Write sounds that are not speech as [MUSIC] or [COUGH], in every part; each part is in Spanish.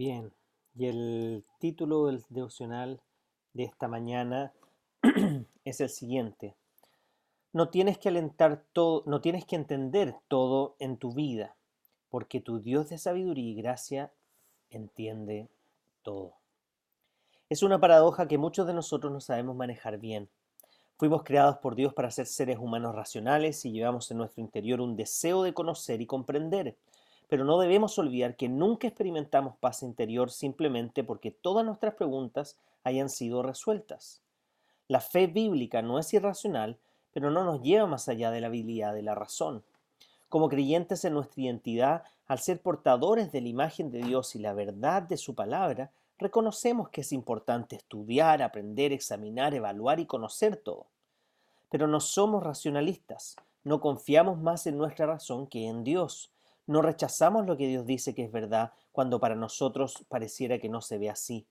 Bien, y el título del devocional de esta mañana [CLEARS THROAT] es el siguiente. No tienes que alentar todo, no tienes que entender todo en tu vida, porque tu Dios de sabiduría y gracia entiende todo. Es una paradoja que muchos de nosotros no sabemos manejar bien. Fuimos creados por Dios para ser seres humanos racionales y llevamos en nuestro interior un deseo de conocer y comprender pero no debemos olvidar que nunca experimentamos paz interior simplemente porque todas nuestras preguntas hayan sido resueltas. La fe bíblica no es irracional, pero no nos lleva más allá de la habilidad de la razón. Como creyentes en nuestra identidad, al ser portadores de la imagen de Dios y la verdad de su palabra, reconocemos que es importante estudiar, aprender, examinar, evaluar y conocer todo. Pero no somos racionalistas, no confiamos más en nuestra razón que en Dios. No rechazamos lo que Dios dice que es verdad cuando para nosotros pareciera que no se ve así.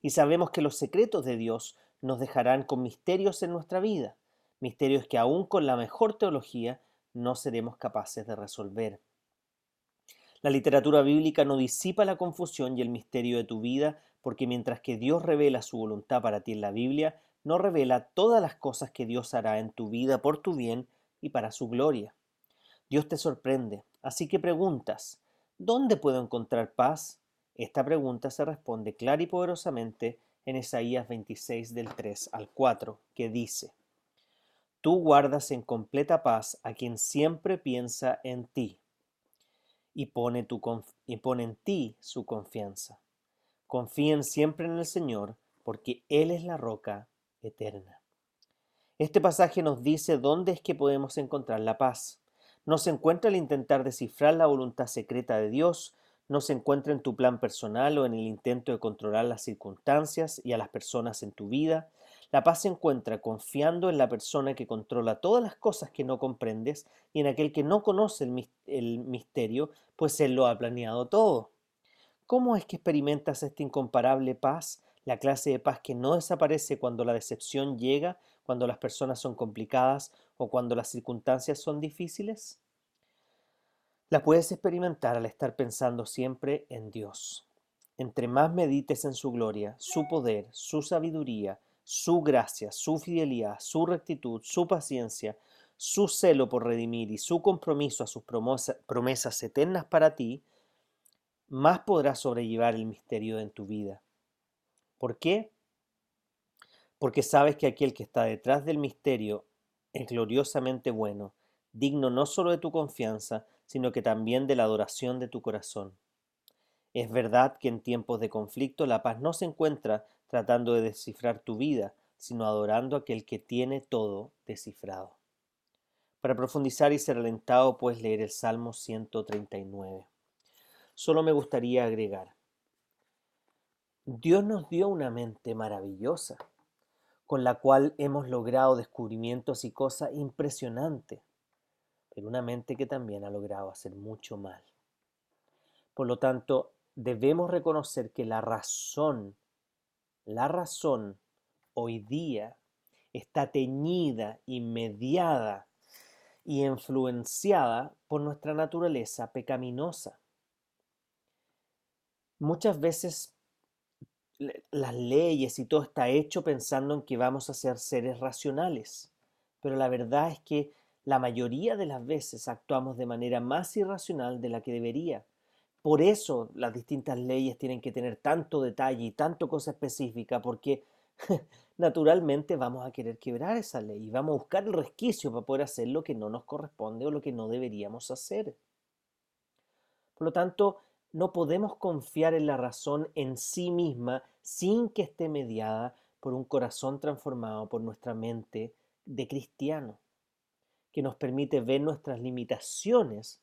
Y sabemos que los secretos de Dios nos dejarán con misterios en nuestra vida, misterios que aún con la mejor teología no seremos capaces de resolver. La literatura bíblica no disipa la confusión y el misterio de tu vida, porque mientras que Dios revela su voluntad para ti en la Biblia, no revela todas las cosas que Dios hará en tu vida por tu bien y para su gloria. Dios te sorprende, así que preguntas, ¿dónde puedo encontrar paz? Esta pregunta se responde clara y poderosamente en Isaías 26 del 3 al 4, que dice, Tú guardas en completa paz a quien siempre piensa en ti y pone, y pone en ti su confianza. Confíen siempre en el Señor, porque Él es la roca eterna. Este pasaje nos dice dónde es que podemos encontrar la paz. No se encuentra al intentar descifrar la voluntad secreta de Dios, no se encuentra en tu plan personal o en el intento de controlar las circunstancias y a las personas en tu vida. La paz se encuentra confiando en la persona que controla todas las cosas que no comprendes y en aquel que no conoce el, misterio, pues Él lo ha planeado todo. ¿Cómo es que experimentas esta incomparable paz, la clase de paz que no desaparece cuando la decepción llega cuando las personas son complicadas o cuando las circunstancias son difíciles? La puedes experimentar al estar pensando siempre en Dios. Entre más medites en su gloria, su poder, su sabiduría, su gracia, su fidelidad, su rectitud, su paciencia, su celo por redimir y su compromiso a sus promesas eternas para ti, más podrás sobrellevar el misterio en tu vida. ¿Por qué? Porque sabes que aquel que está detrás del misterio es gloriosamente bueno, digno no solo de tu confianza, sino que también de la adoración de tu corazón. Es verdad que en tiempos de conflicto la paz no se encuentra tratando de descifrar tu vida, sino adorando a aquel que tiene todo descifrado. Para profundizar y ser alentado, puedes leer el Salmo 139. Solo me gustaría agregar, Dios nos dio una mente maravillosa con la cual hemos logrado descubrimientos y cosas impresionantes, pero una mente que también ha logrado hacer mucho mal. Por lo tanto, debemos reconocer que la razón, la razón hoy día está teñida y mediada y influenciada por nuestra naturaleza pecaminosa. Muchas veces las leyes y todo está hecho pensando en que vamos a ser seres racionales. Pero la verdad es que la mayoría de las veces actuamos de manera más irracional de la que debería. Por eso las distintas leyes tienen que tener tanto detalle y tanto cosa específica, porque [LAUGHS] naturalmente vamos a querer quebrar esa ley y vamos a buscar el resquicio para poder hacer lo que no nos corresponde o lo que no deberíamos hacer. Por lo tanto, no podemos confiar en la razón en sí misma sin que esté mediada por un corazón transformado por nuestra mente de cristiano, que nos permite ver nuestras limitaciones,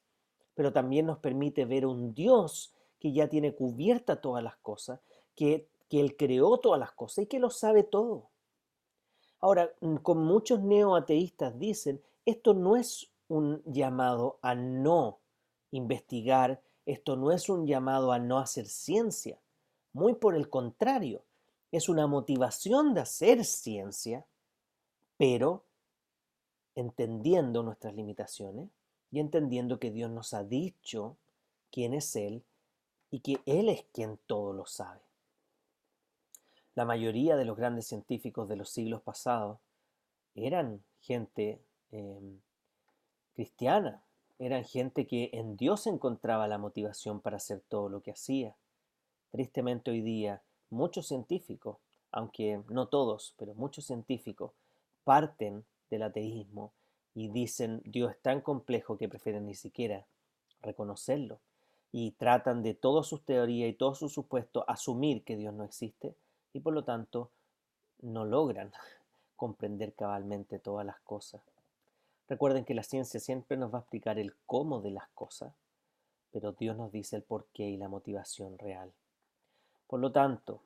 pero también nos permite ver un Dios que ya tiene cubierta todas las cosas, que, que Él creó todas las cosas y que lo sabe todo. Ahora, mm, con muchos neoateístas dicen, esto no es un llamado a no investigar, esto no es un llamado a no hacer ciencia, muy por el contrario, es una motivación de hacer ciencia, pero entendiendo nuestras limitaciones y entendiendo que Dios nos ha dicho quién es Él y que Él es quien todo lo sabe. La mayoría de los grandes científicos de los siglos pasados eran gente em, cristiana, eran gente que en Dios encontraba la motivación para hacer todo lo que hacía. Tristemente hoy día muchos científicos, aunque no todos, pero muchos científicos, parten del ateísmo y dicen Dios es tan complejo que prefieren ni siquiera reconocerlo y tratan de todas sus teorías y todos sus supuestos asumir que Dios no existe y por lo tanto no logran [LAUGHS] comprender cabalmente todas las cosas. Recuerden que la ciencia siempre nos va a explicar el cómo de las cosas, pero Dios nos dice el porqué y la motivación real. Por lo tanto,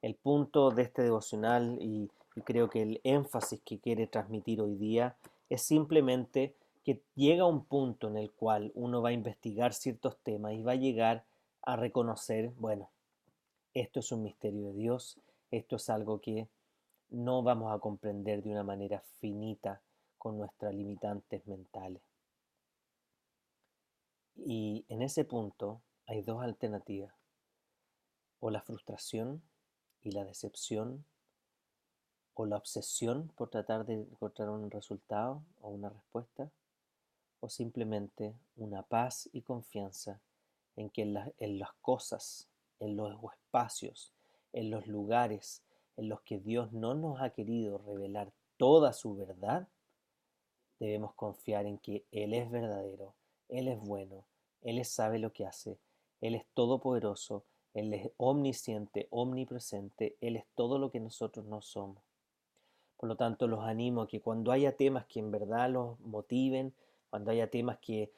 el punto de este devocional y, creo que el énfasis que quiere transmitir hoy día es simplemente que llega un punto en el cual uno va a investigar ciertos temas y va a llegar a reconocer, bueno, esto es un misterio de Dios, esto es algo que no vamos a comprender de una manera finita con nuestras limitantes mentales. Y en ese punto hay dos alternativas o la frustración y la decepción o la obsesión por tratar de encontrar un resultado o una respuesta o simplemente una paz y confianza en que en, las cosas, en los espacios, en los lugares en los que Dios no nos ha querido revelar toda su verdad, debemos confiar en que Él es verdadero, Él es bueno, Él sabe lo que hace, Él es todopoderoso él es omnisciente, omnipresente, Él es todo lo que nosotros no somos. Por lo tanto, los animo a que cuando haya temas que en verdad los motiven, cuando haya temas que,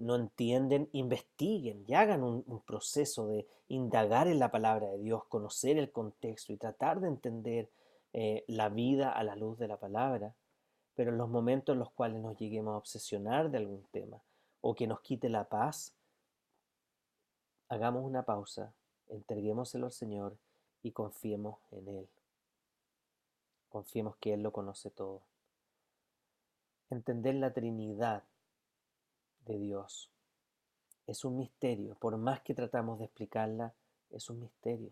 no entienden, investiguen y hagan un, proceso de indagar en la palabra de Dios, conocer el contexto y tratar de entender eh, la vida a la luz de la palabra. Pero en los momentos en los cuales nos lleguemos a obsesionar de algún tema o que nos quite la paz, hagamos una pausa entreguémoselo al Señor y confiemos en Él. Confiemos que Él lo conoce todo. Entender la Trinidad de Dios es un misterio. Por más que tratamos de explicarla, es un misterio.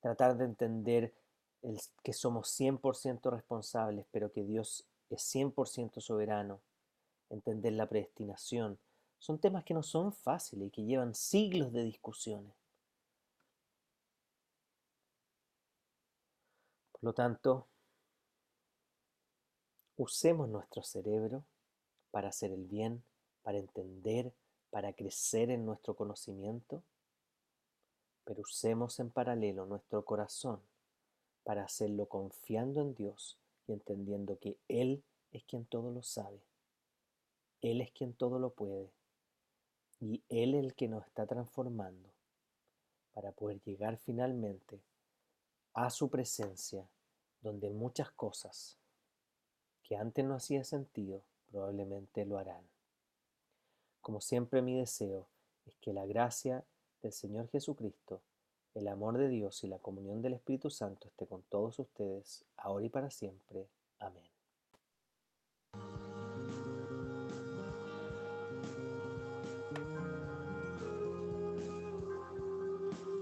Tratar de entender el, que somos 100% responsables, pero que Dios es 100% soberano. Entender la predestinación. Son temas que no son fáciles y que llevan siglos de discusiones. Por lo tanto, usemos nuestro cerebro para hacer el bien, para entender, para crecer en nuestro conocimiento, pero usemos en paralelo nuestro corazón para hacerlo confiando en Dios y entendiendo que Él es quien todo lo sabe, Él es quien todo lo puede y Él es el que nos está transformando para poder llegar finalmente a su presencia, donde muchas cosas que antes no hacía sentido probablemente lo harán. Como siempre mi deseo es que la gracia del Señor Jesucristo, el amor de Dios y la comunión del Espíritu Santo esté con todos ustedes, ahora y para siempre. Amén.